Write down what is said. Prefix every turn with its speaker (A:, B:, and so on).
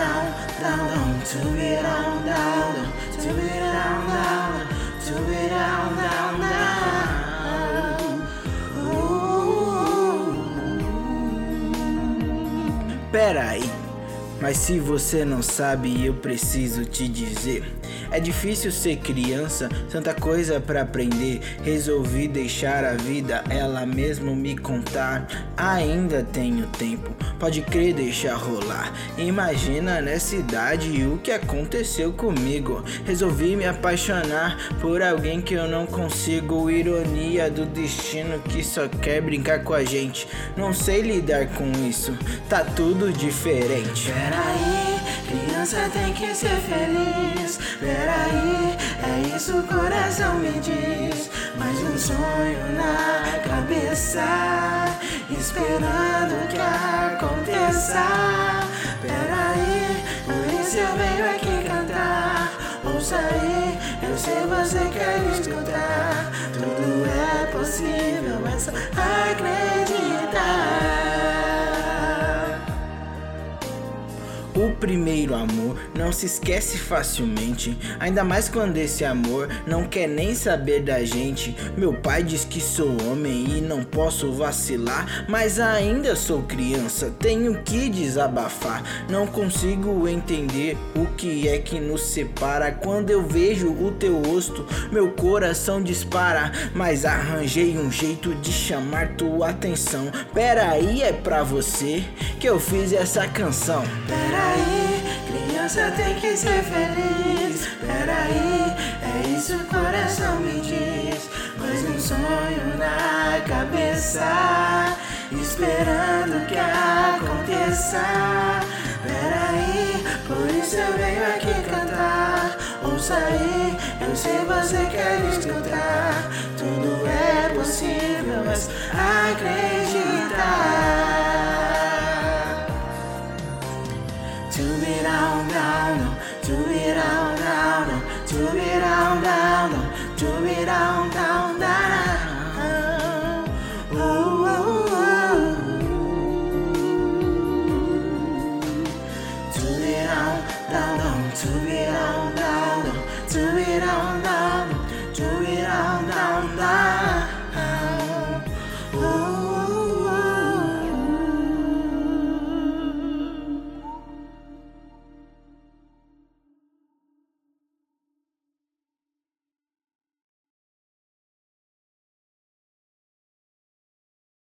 A: down, down, to be down, down, to be down, down, to be down. Peraí, mas se você não sabe, eu preciso te dizer. É difícil ser criança, tanta coisa para aprender. Resolvi deixar a vida ela mesmo me contar. Ainda tenho tempo, pode crer, deixar rolar. Imagina nessa idade o que aconteceu comigo. Resolvi me apaixonar por alguém que eu não consigo. Ironia do destino que só quer brincar com a gente. Não sei lidar com isso, tá tudo diferente. Peraí, criança tem que ser feliz. Peraí, é isso o coração me diz. Mais um sonho na cabeça, esperando que aconteça. Peraí, por isso eu venho aqui cantar. Ouça aí, eu sei você quer escutar. Tudo é possível, é só acreditar. O primeiro amor não se esquece facilmente, ainda mais quando esse amor não quer nem saber da gente. Meu pai diz que sou homem e não posso vacilar, mas ainda sou criança, tenho que desabafar. Não consigo entender o que é que nos separa. Quando eu vejo o teu rosto, meu coração dispara, mas arranjei um jeito de chamar tua atenção. Peraí, é pra você que eu fiz essa canção. Criança tem que ser feliz. Peraí, é isso o coração me diz. Mais um sonho na cabeça, esperando que aconteça. Peraí, por isso eu venho aqui cantar. Ouça aí, eu sei você quer escutar. Tudo To be down, down, to be down, down, down. Oh, ooh, ooh. Do me down, down, down, do me down.